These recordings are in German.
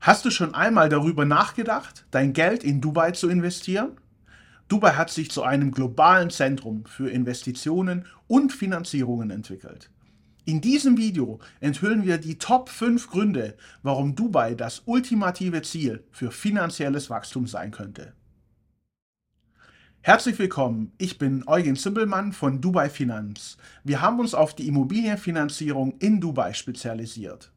Hast du schon einmal darüber nachgedacht, dein Geld in Dubai zu investieren? Dubai hat sich zu einem globalen Zentrum für Investitionen und Finanzierungen entwickelt. In diesem Video enthüllen wir die Top 5 Gründe, warum Dubai das ultimative Ziel für finanzielles Wachstum sein könnte. Herzlich willkommen, ich bin Eugen Zimbelmann von Dubai Finanz. Wir haben uns auf die Immobilienfinanzierung in Dubai spezialisiert.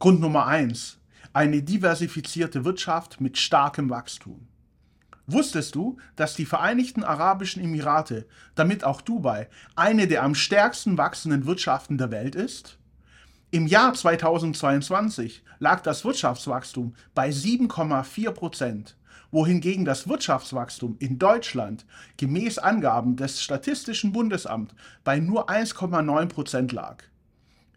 Grund Nummer 1. Eine diversifizierte Wirtschaft mit starkem Wachstum. Wusstest du, dass die Vereinigten Arabischen Emirate, damit auch Dubai, eine der am stärksten wachsenden Wirtschaften der Welt ist? Im Jahr 2022 lag das Wirtschaftswachstum bei 7,4 Prozent, wohingegen das Wirtschaftswachstum in Deutschland gemäß Angaben des Statistischen Bundesamts bei nur 1,9 Prozent lag.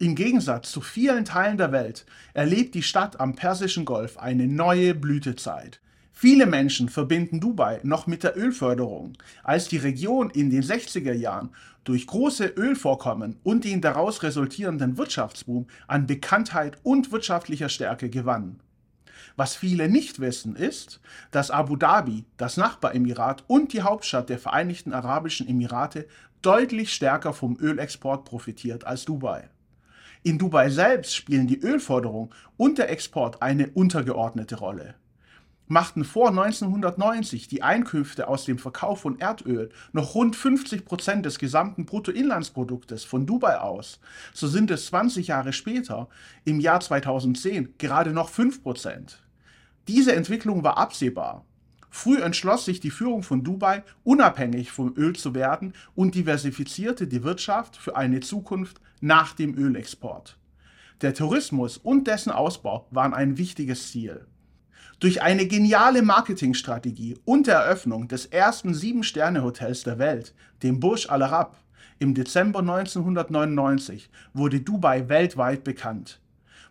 Im Gegensatz zu vielen Teilen der Welt erlebt die Stadt am Persischen Golf eine neue Blütezeit. Viele Menschen verbinden Dubai noch mit der Ölförderung, als die Region in den 60er Jahren durch große Ölvorkommen und den daraus resultierenden Wirtschaftsboom an Bekanntheit und wirtschaftlicher Stärke gewann. Was viele nicht wissen, ist, dass Abu Dhabi, das Nachbaremirat und die Hauptstadt der Vereinigten Arabischen Emirate deutlich stärker vom Ölexport profitiert als Dubai. In Dubai selbst spielen die Ölförderung und der Export eine untergeordnete Rolle. Machten vor 1990 die Einkünfte aus dem Verkauf von Erdöl noch rund 50 Prozent des gesamten Bruttoinlandsproduktes von Dubai aus, so sind es 20 Jahre später, im Jahr 2010, gerade noch 5 Prozent. Diese Entwicklung war absehbar. Früh entschloss sich die Führung von Dubai, unabhängig vom Öl zu werden und diversifizierte die Wirtschaft für eine Zukunft nach dem Ölexport. Der Tourismus und dessen Ausbau waren ein wichtiges Ziel. Durch eine geniale Marketingstrategie und Eröffnung des ersten Sieben-Sterne-Hotels der Welt, dem Burj Al Arab, im Dezember 1999 wurde Dubai weltweit bekannt.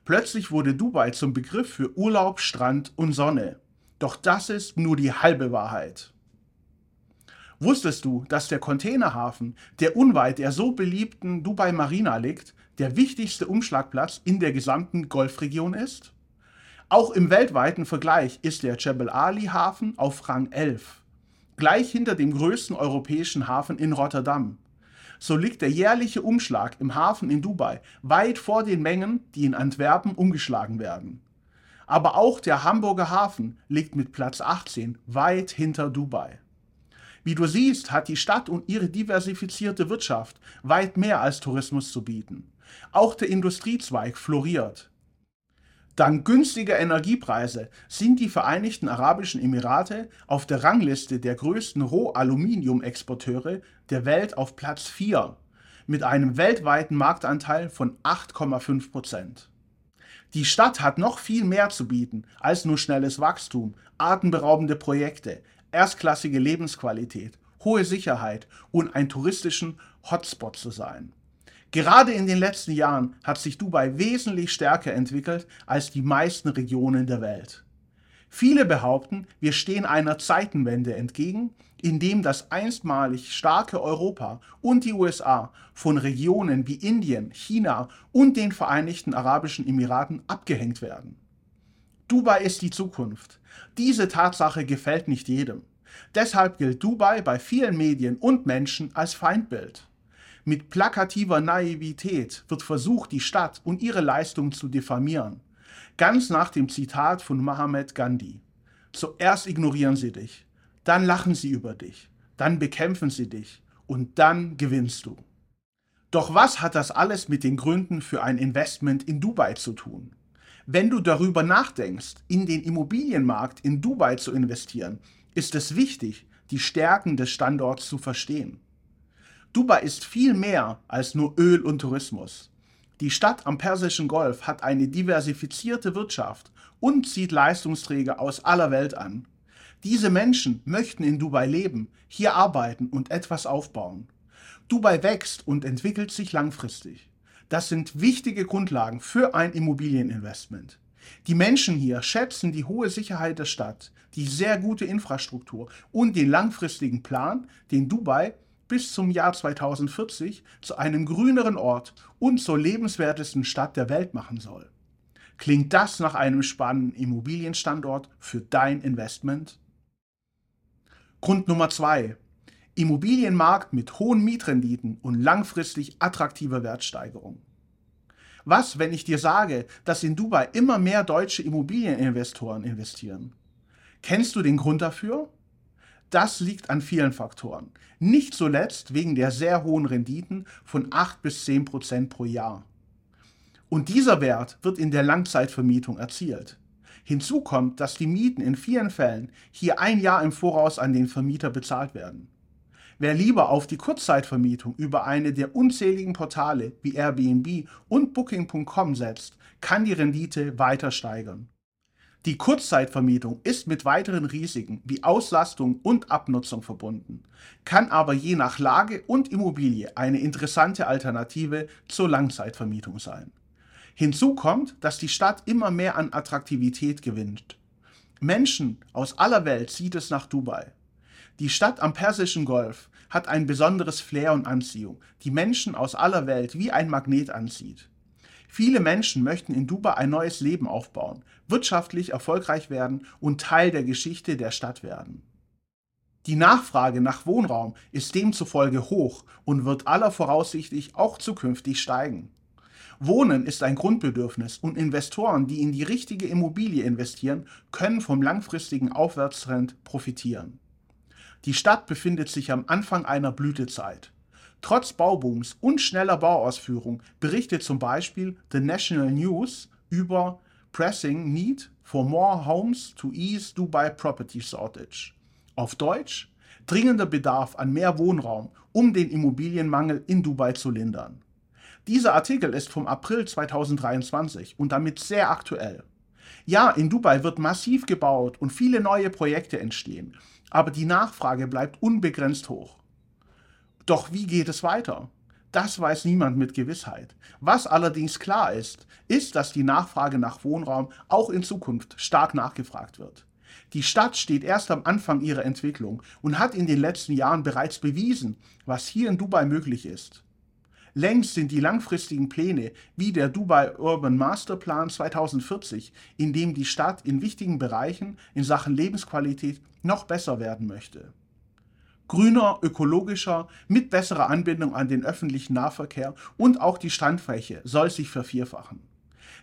Plötzlich wurde Dubai zum Begriff für Urlaub, Strand und Sonne. Doch das ist nur die halbe Wahrheit. Wusstest du, dass der Containerhafen, der unweit der so beliebten Dubai Marina liegt, der wichtigste Umschlagplatz in der gesamten Golfregion ist? Auch im weltweiten Vergleich ist der Jebel Ali Hafen auf Rang 11, gleich hinter dem größten europäischen Hafen in Rotterdam. So liegt der jährliche Umschlag im Hafen in Dubai weit vor den Mengen, die in Antwerpen umgeschlagen werden. Aber auch der Hamburger Hafen liegt mit Platz 18 weit hinter Dubai. Wie du siehst, hat die Stadt und ihre diversifizierte Wirtschaft weit mehr als Tourismus zu bieten. Auch der Industriezweig floriert. Dank günstiger Energiepreise sind die Vereinigten Arabischen Emirate auf der Rangliste der größten Rohaluminium-Exporteure der Welt auf Platz 4 mit einem weltweiten Marktanteil von 8,5 Prozent. Die Stadt hat noch viel mehr zu bieten als nur schnelles Wachstum, atemberaubende Projekte, erstklassige Lebensqualität, hohe Sicherheit und ein touristischen Hotspot zu sein. Gerade in den letzten Jahren hat sich Dubai wesentlich stärker entwickelt als die meisten Regionen der Welt. Viele behaupten, wir stehen einer Zeitenwende entgegen, in dem das einstmalig starke Europa und die USA von Regionen wie Indien, China und den Vereinigten Arabischen Emiraten abgehängt werden. Dubai ist die Zukunft. Diese Tatsache gefällt nicht jedem. Deshalb gilt Dubai bei vielen Medien und Menschen als Feindbild. Mit plakativer Naivität wird versucht, die Stadt und ihre Leistung zu diffamieren. Ganz nach dem Zitat von Mohammed Gandhi. Zuerst ignorieren sie dich, dann lachen sie über dich, dann bekämpfen sie dich und dann gewinnst du. Doch was hat das alles mit den Gründen für ein Investment in Dubai zu tun? Wenn du darüber nachdenkst, in den Immobilienmarkt in Dubai zu investieren, ist es wichtig, die Stärken des Standorts zu verstehen. Dubai ist viel mehr als nur Öl und Tourismus. Die Stadt am Persischen Golf hat eine diversifizierte Wirtschaft und zieht Leistungsträger aus aller Welt an. Diese Menschen möchten in Dubai leben, hier arbeiten und etwas aufbauen. Dubai wächst und entwickelt sich langfristig. Das sind wichtige Grundlagen für ein Immobilieninvestment. Die Menschen hier schätzen die hohe Sicherheit der Stadt, die sehr gute Infrastruktur und den langfristigen Plan, den Dubai bis zum Jahr 2040 zu einem grüneren Ort und zur lebenswertesten Stadt der Welt machen soll. Klingt das nach einem spannenden Immobilienstandort für dein Investment? Grund Nummer zwei: Immobilienmarkt mit hohen Mietrenditen und langfristig attraktiver Wertsteigerung. Was, wenn ich dir sage, dass in Dubai immer mehr deutsche Immobilieninvestoren investieren? Kennst du den Grund dafür? Das liegt an vielen Faktoren. Nicht zuletzt wegen der sehr hohen Renditen von 8 bis 10 Prozent pro Jahr. Und dieser Wert wird in der Langzeitvermietung erzielt. Hinzu kommt, dass die Mieten in vielen Fällen hier ein Jahr im Voraus an den Vermieter bezahlt werden. Wer lieber auf die Kurzzeitvermietung über eine der unzähligen Portale wie Airbnb und Booking.com setzt, kann die Rendite weiter steigern. Die Kurzzeitvermietung ist mit weiteren Risiken wie Auslastung und Abnutzung verbunden, kann aber je nach Lage und Immobilie eine interessante Alternative zur Langzeitvermietung sein. Hinzu kommt, dass die Stadt immer mehr an Attraktivität gewinnt. Menschen aus aller Welt zieht es nach Dubai. Die Stadt am Persischen Golf hat ein besonderes Flair und Anziehung, die Menschen aus aller Welt wie ein Magnet anzieht. Viele Menschen möchten in Dubai ein neues Leben aufbauen, wirtschaftlich erfolgreich werden und Teil der Geschichte der Stadt werden. Die Nachfrage nach Wohnraum ist demzufolge hoch und wird aller voraussichtlich auch zukünftig steigen. Wohnen ist ein Grundbedürfnis und Investoren, die in die richtige Immobilie investieren, können vom langfristigen Aufwärtstrend profitieren. Die Stadt befindet sich am Anfang einer Blütezeit. Trotz Baubooms und schneller Bauausführung berichtet zum Beispiel The National News über Pressing Need for More Homes to Ease Dubai Property Shortage. Auf Deutsch dringender Bedarf an mehr Wohnraum, um den Immobilienmangel in Dubai zu lindern. Dieser Artikel ist vom April 2023 und damit sehr aktuell. Ja, in Dubai wird massiv gebaut und viele neue Projekte entstehen, aber die Nachfrage bleibt unbegrenzt hoch. Doch wie geht es weiter? Das weiß niemand mit Gewissheit. Was allerdings klar ist, ist, dass die Nachfrage nach Wohnraum auch in Zukunft stark nachgefragt wird. Die Stadt steht erst am Anfang ihrer Entwicklung und hat in den letzten Jahren bereits bewiesen, was hier in Dubai möglich ist. Längst sind die langfristigen Pläne wie der Dubai Urban Masterplan 2040, in dem die Stadt in wichtigen Bereichen in Sachen Lebensqualität noch besser werden möchte grüner, ökologischer, mit besserer Anbindung an den öffentlichen Nahverkehr und auch die Standfläche soll sich vervierfachen.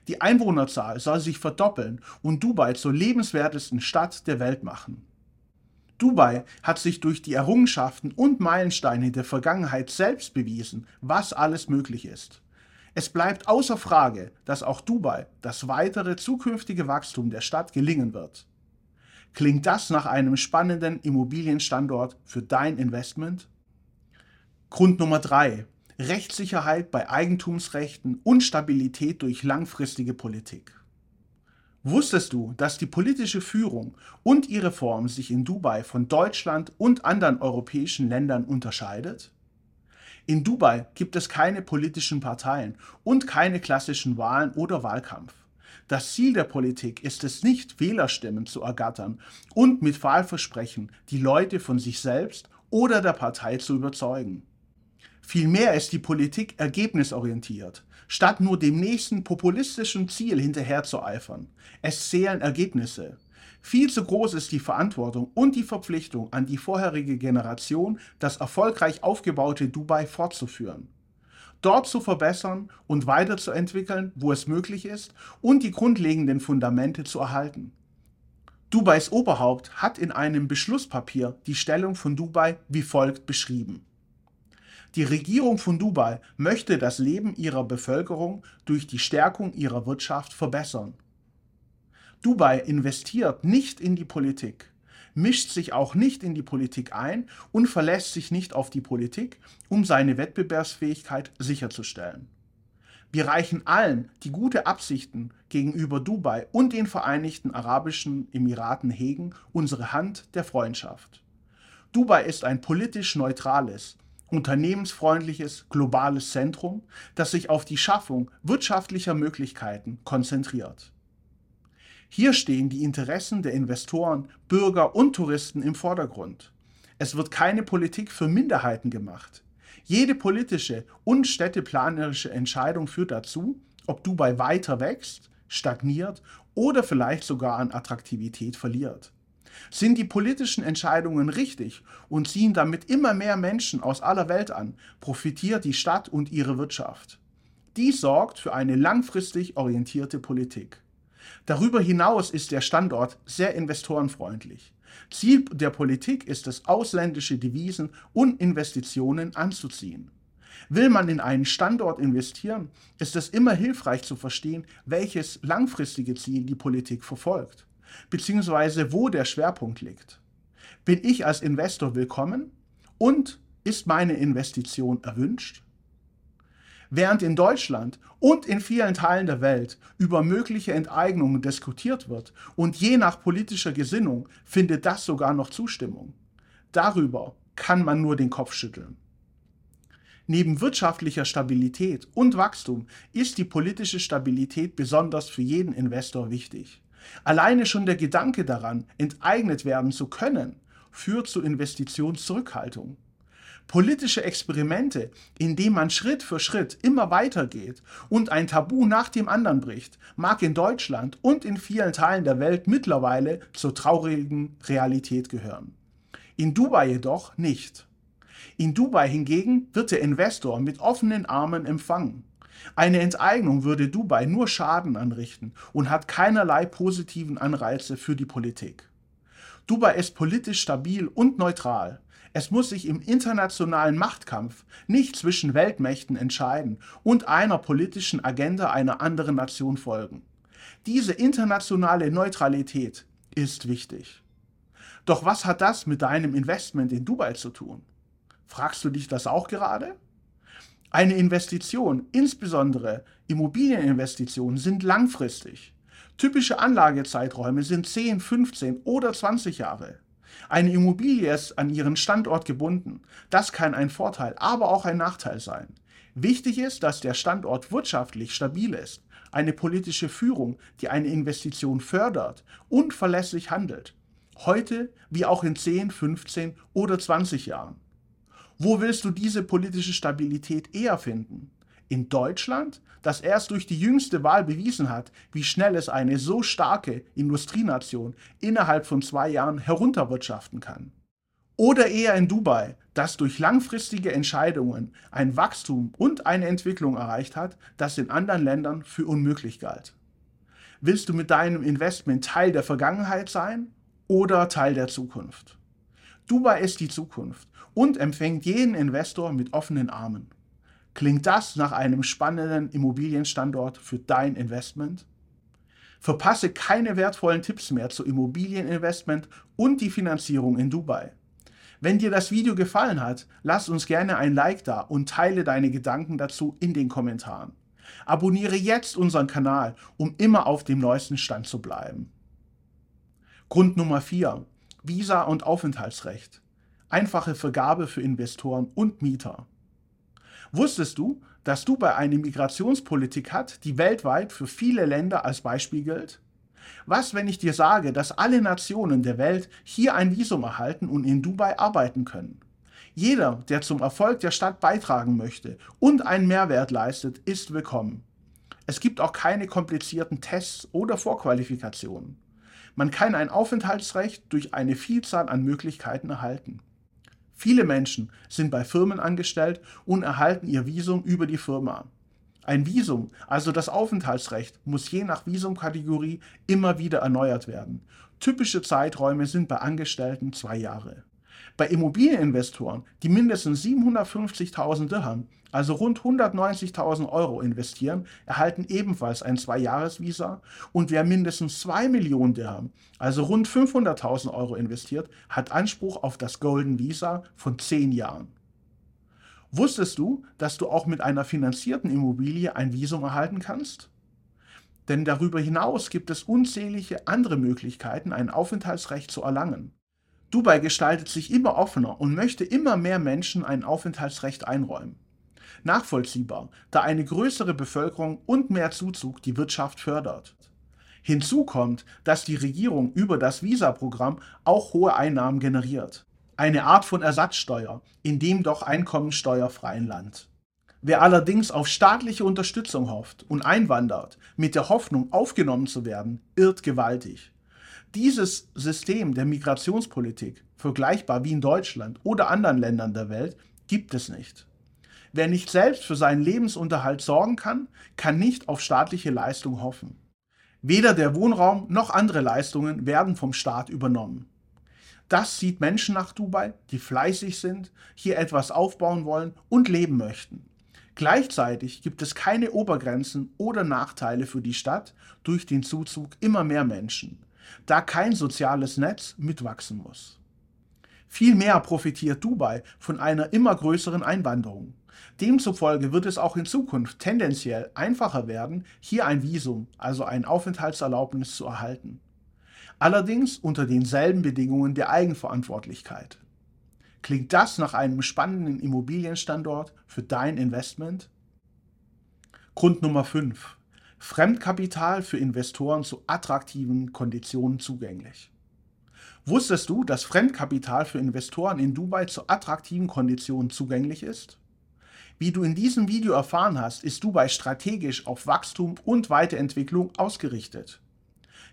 Die Einwohnerzahl soll sich verdoppeln und Dubai zur lebenswertesten Stadt der Welt machen. Dubai hat sich durch die Errungenschaften und Meilensteine der Vergangenheit selbst bewiesen, was alles möglich ist. Es bleibt außer Frage, dass auch Dubai das weitere zukünftige Wachstum der Stadt gelingen wird. Klingt das nach einem spannenden Immobilienstandort für dein Investment? Grund Nummer drei: Rechtssicherheit bei Eigentumsrechten und Stabilität durch langfristige Politik. Wusstest du, dass die politische Führung und ihre Form sich in Dubai von Deutschland und anderen europäischen Ländern unterscheidet? In Dubai gibt es keine politischen Parteien und keine klassischen Wahlen oder Wahlkampf. Das Ziel der Politik ist es nicht, Wählerstimmen zu ergattern und mit Wahlversprechen die Leute von sich selbst oder der Partei zu überzeugen. Vielmehr ist die Politik ergebnisorientiert, statt nur dem nächsten populistischen Ziel hinterherzueifern. Es zählen Ergebnisse. Viel zu groß ist die Verantwortung und die Verpflichtung an die vorherige Generation, das erfolgreich aufgebaute Dubai fortzuführen dort zu verbessern und weiterzuentwickeln, wo es möglich ist, und die grundlegenden Fundamente zu erhalten. Dubais Oberhaupt hat in einem Beschlusspapier die Stellung von Dubai wie folgt beschrieben. Die Regierung von Dubai möchte das Leben ihrer Bevölkerung durch die Stärkung ihrer Wirtschaft verbessern. Dubai investiert nicht in die Politik, mischt sich auch nicht in die Politik ein und verlässt sich nicht auf die Politik, um seine Wettbewerbsfähigkeit sicherzustellen. Wir reichen allen, die gute Absichten gegenüber Dubai und den Vereinigten Arabischen Emiraten hegen, unsere Hand der Freundschaft. Dubai ist ein politisch neutrales, unternehmensfreundliches globales Zentrum, das sich auf die Schaffung wirtschaftlicher Möglichkeiten konzentriert. Hier stehen die Interessen der Investoren, Bürger und Touristen im Vordergrund. Es wird keine Politik für Minderheiten gemacht. Jede politische und städteplanerische Entscheidung führt dazu, ob Dubai weiter wächst, stagniert oder vielleicht sogar an Attraktivität verliert. Sind die politischen Entscheidungen richtig und ziehen damit immer mehr Menschen aus aller Welt an, profitiert die Stadt und ihre Wirtschaft. Dies sorgt für eine langfristig orientierte Politik. Darüber hinaus ist der Standort sehr investorenfreundlich. Ziel der Politik ist es, ausländische Devisen und Investitionen anzuziehen. Will man in einen Standort investieren, ist es immer hilfreich zu verstehen, welches langfristige Ziel die Politik verfolgt, beziehungsweise wo der Schwerpunkt liegt. Bin ich als Investor willkommen und ist meine Investition erwünscht? Während in Deutschland und in vielen Teilen der Welt über mögliche Enteignungen diskutiert wird und je nach politischer Gesinnung findet das sogar noch Zustimmung. Darüber kann man nur den Kopf schütteln. Neben wirtschaftlicher Stabilität und Wachstum ist die politische Stabilität besonders für jeden Investor wichtig. Alleine schon der Gedanke daran, enteignet werden zu können, führt zu Investitionszurückhaltung. Politische Experimente, in denen man Schritt für Schritt immer weitergeht und ein Tabu nach dem anderen bricht, mag in Deutschland und in vielen Teilen der Welt mittlerweile zur traurigen Realität gehören. In Dubai jedoch nicht. In Dubai hingegen wird der Investor mit offenen Armen empfangen. Eine Enteignung würde Dubai nur Schaden anrichten und hat keinerlei positiven Anreize für die Politik. Dubai ist politisch stabil und neutral. Es muss sich im internationalen Machtkampf nicht zwischen Weltmächten entscheiden und einer politischen Agenda einer anderen Nation folgen. Diese internationale Neutralität ist wichtig. Doch was hat das mit deinem Investment in Dubai zu tun? Fragst du dich das auch gerade? Eine Investition, insbesondere Immobilieninvestitionen, sind langfristig. Typische Anlagezeiträume sind 10, 15 oder 20 Jahre. Eine Immobilie ist an ihren Standort gebunden. Das kann ein Vorteil, aber auch ein Nachteil sein. Wichtig ist, dass der Standort wirtschaftlich stabil ist, eine politische Führung, die eine Investition fördert und verlässlich handelt. Heute wie auch in 10, 15 oder 20 Jahren. Wo willst du diese politische Stabilität eher finden? In Deutschland, das erst durch die jüngste Wahl bewiesen hat, wie schnell es eine so starke Industrienation innerhalb von zwei Jahren herunterwirtschaften kann. Oder eher in Dubai, das durch langfristige Entscheidungen ein Wachstum und eine Entwicklung erreicht hat, das in anderen Ländern für unmöglich galt. Willst du mit deinem Investment Teil der Vergangenheit sein oder Teil der Zukunft? Dubai ist die Zukunft und empfängt jeden Investor mit offenen Armen. Klingt das nach einem spannenden Immobilienstandort für dein Investment? Verpasse keine wertvollen Tipps mehr zu Immobilieninvestment und die Finanzierung in Dubai. Wenn dir das Video gefallen hat, lass uns gerne ein Like da und teile deine Gedanken dazu in den Kommentaren. Abonniere jetzt unseren Kanal, um immer auf dem neuesten Stand zu bleiben. Grund Nummer 4. Visa und Aufenthaltsrecht einfache Vergabe für Investoren und Mieter. Wusstest du, dass Dubai eine Migrationspolitik hat, die weltweit für viele Länder als Beispiel gilt? Was, wenn ich dir sage, dass alle Nationen der Welt hier ein Visum erhalten und in Dubai arbeiten können? Jeder, der zum Erfolg der Stadt beitragen möchte und einen Mehrwert leistet, ist willkommen. Es gibt auch keine komplizierten Tests oder Vorqualifikationen. Man kann ein Aufenthaltsrecht durch eine Vielzahl an Möglichkeiten erhalten. Viele Menschen sind bei Firmen angestellt und erhalten ihr Visum über die Firma. Ein Visum, also das Aufenthaltsrecht, muss je nach Visumkategorie immer wieder erneuert werden. Typische Zeiträume sind bei Angestellten zwei Jahre. Bei Immobilieninvestoren, die mindestens 750.000 Dirham, also rund 190.000 Euro investieren, erhalten ebenfalls ein Zwei-Jahres-Visa und wer mindestens 2 Millionen Dirham, also rund 500.000 Euro investiert, hat Anspruch auf das Golden Visa von 10 Jahren. Wusstest du, dass du auch mit einer finanzierten Immobilie ein Visum erhalten kannst? Denn darüber hinaus gibt es unzählige andere Möglichkeiten, ein Aufenthaltsrecht zu erlangen. Dubai gestaltet sich immer offener und möchte immer mehr Menschen ein Aufenthaltsrecht einräumen. Nachvollziehbar, da eine größere Bevölkerung und mehr Zuzug die Wirtschaft fördert. Hinzu kommt, dass die Regierung über das Visa-Programm auch hohe Einnahmen generiert. Eine Art von Ersatzsteuer in dem doch einkommenssteuerfreien Land. Wer allerdings auf staatliche Unterstützung hofft und einwandert, mit der Hoffnung aufgenommen zu werden, irrt gewaltig. Dieses System der Migrationspolitik, vergleichbar wie in Deutschland oder anderen Ländern der Welt, gibt es nicht. Wer nicht selbst für seinen Lebensunterhalt sorgen kann, kann nicht auf staatliche Leistung hoffen. Weder der Wohnraum noch andere Leistungen werden vom Staat übernommen. Das zieht Menschen nach Dubai, die fleißig sind, hier etwas aufbauen wollen und leben möchten. Gleichzeitig gibt es keine Obergrenzen oder Nachteile für die Stadt durch den Zuzug immer mehr Menschen, da kein soziales Netz mitwachsen muss. Vielmehr profitiert Dubai von einer immer größeren Einwanderung. Demzufolge wird es auch in Zukunft tendenziell einfacher werden, hier ein Visum, also ein Aufenthaltserlaubnis zu erhalten. Allerdings unter denselben Bedingungen der Eigenverantwortlichkeit. Klingt das nach einem spannenden Immobilienstandort für dein Investment? Grund Nummer 5. Fremdkapital für Investoren zu attraktiven Konditionen zugänglich. Wusstest du, dass Fremdkapital für Investoren in Dubai zu attraktiven Konditionen zugänglich ist? Wie du in diesem Video erfahren hast, ist Dubai strategisch auf Wachstum und Weiterentwicklung ausgerichtet.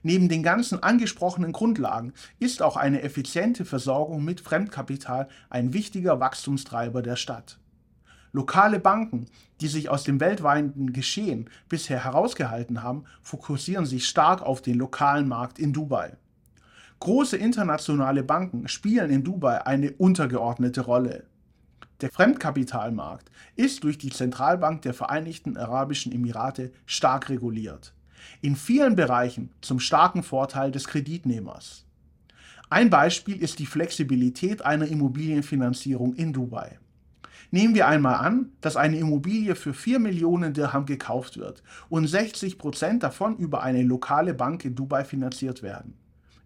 Neben den ganzen angesprochenen Grundlagen ist auch eine effiziente Versorgung mit Fremdkapital ein wichtiger Wachstumstreiber der Stadt. Lokale Banken, die sich aus dem weltweiten Geschehen bisher herausgehalten haben, fokussieren sich stark auf den lokalen Markt in Dubai. Große internationale Banken spielen in Dubai eine untergeordnete Rolle. Der Fremdkapitalmarkt ist durch die Zentralbank der Vereinigten Arabischen Emirate stark reguliert in vielen Bereichen zum starken Vorteil des Kreditnehmers. Ein Beispiel ist die Flexibilität einer Immobilienfinanzierung in Dubai. Nehmen wir einmal an, dass eine Immobilie für 4 Millionen Dirham gekauft wird und 60 Prozent davon über eine lokale Bank in Dubai finanziert werden.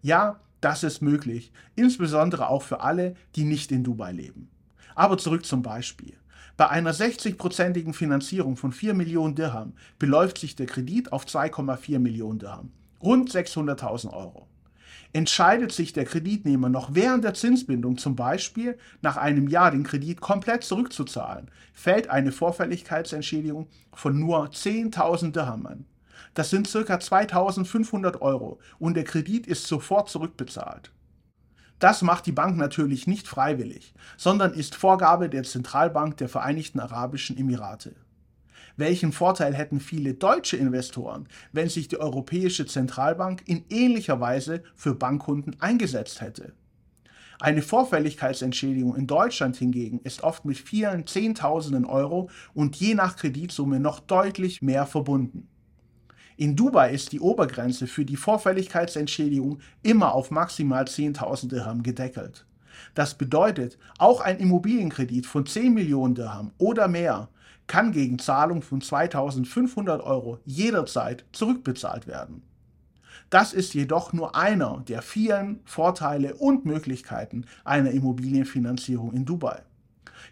Ja, das ist möglich, insbesondere auch für alle, die nicht in Dubai leben. Aber zurück zum Beispiel. Bei einer 60-prozentigen Finanzierung von 4 Millionen Dirham beläuft sich der Kredit auf 2,4 Millionen Dirham, rund 600.000 Euro. Entscheidet sich der Kreditnehmer noch während der Zinsbindung zum Beispiel nach einem Jahr den Kredit komplett zurückzuzahlen, fällt eine Vorfälligkeitsentschädigung von nur 10.000 Dirham an. Das sind ca. 2.500 Euro und der Kredit ist sofort zurückbezahlt. Das macht die Bank natürlich nicht freiwillig, sondern ist Vorgabe der Zentralbank der Vereinigten Arabischen Emirate. Welchen Vorteil hätten viele deutsche Investoren, wenn sich die Europäische Zentralbank in ähnlicher Weise für Bankkunden eingesetzt hätte? Eine Vorfälligkeitsentschädigung in Deutschland hingegen ist oft mit vielen Zehntausenden Euro und je nach Kreditsumme noch deutlich mehr verbunden. In Dubai ist die Obergrenze für die Vorfälligkeitsentschädigung immer auf maximal 10.000 Dirham gedeckelt. Das bedeutet, auch ein Immobilienkredit von 10 Millionen Dirham oder mehr kann gegen Zahlung von 2500 Euro jederzeit zurückbezahlt werden. Das ist jedoch nur einer der vielen Vorteile und Möglichkeiten einer Immobilienfinanzierung in Dubai.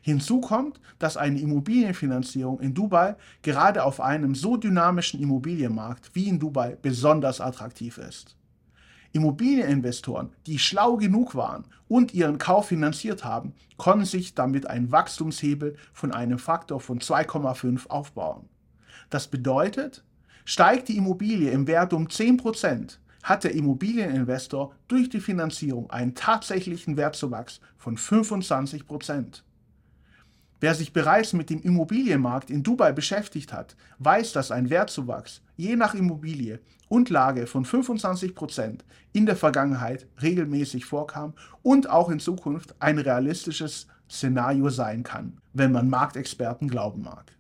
Hinzu kommt, dass eine Immobilienfinanzierung in Dubai gerade auf einem so dynamischen Immobilienmarkt wie in Dubai besonders attraktiv ist. Immobilieninvestoren, die schlau genug waren und ihren Kauf finanziert haben, konnten sich damit einen Wachstumshebel von einem Faktor von 2,5 aufbauen. Das bedeutet, steigt die Immobilie im Wert um 10%, hat der Immobilieninvestor durch die Finanzierung einen tatsächlichen Wertzuwachs von 25%. Wer sich bereits mit dem Immobilienmarkt in Dubai beschäftigt hat, weiß, dass ein Wertzuwachs je nach Immobilie und Lage von 25 Prozent in der Vergangenheit regelmäßig vorkam und auch in Zukunft ein realistisches Szenario sein kann, wenn man Marktexperten glauben mag.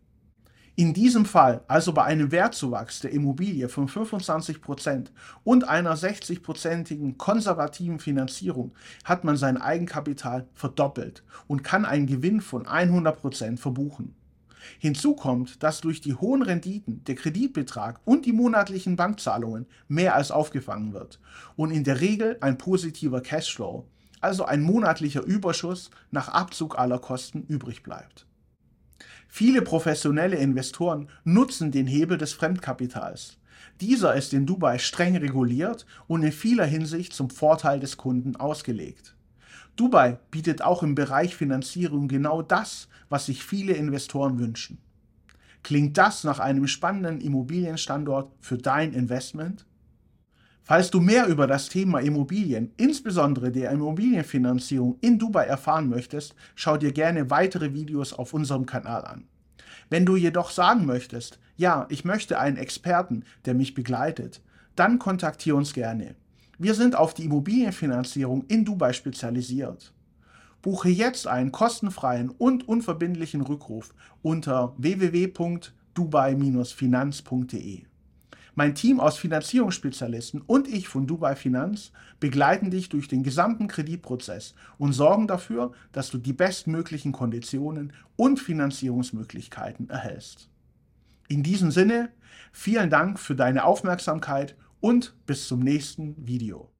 In diesem Fall, also bei einem Wertzuwachs der Immobilie von 25% und einer 60%igen konservativen Finanzierung, hat man sein Eigenkapital verdoppelt und kann einen Gewinn von 100% verbuchen. Hinzu kommt, dass durch die hohen Renditen der Kreditbetrag und die monatlichen Bankzahlungen mehr als aufgefangen wird und in der Regel ein positiver Cashflow, also ein monatlicher Überschuss nach Abzug aller Kosten übrig bleibt. Viele professionelle Investoren nutzen den Hebel des Fremdkapitals. Dieser ist in Dubai streng reguliert und in vieler Hinsicht zum Vorteil des Kunden ausgelegt. Dubai bietet auch im Bereich Finanzierung genau das, was sich viele Investoren wünschen. Klingt das nach einem spannenden Immobilienstandort für dein Investment? Falls du mehr über das Thema Immobilien, insbesondere der Immobilienfinanzierung in Dubai erfahren möchtest, schau dir gerne weitere Videos auf unserem Kanal an. Wenn du jedoch sagen möchtest, ja, ich möchte einen Experten, der mich begleitet, dann kontaktiere uns gerne. Wir sind auf die Immobilienfinanzierung in Dubai spezialisiert. Buche jetzt einen kostenfreien und unverbindlichen Rückruf unter www.dubai-finanz.de. Mein Team aus Finanzierungsspezialisten und ich von Dubai Finanz begleiten dich durch den gesamten Kreditprozess und sorgen dafür, dass du die bestmöglichen Konditionen und Finanzierungsmöglichkeiten erhältst. In diesem Sinne, vielen Dank für deine Aufmerksamkeit und bis zum nächsten Video.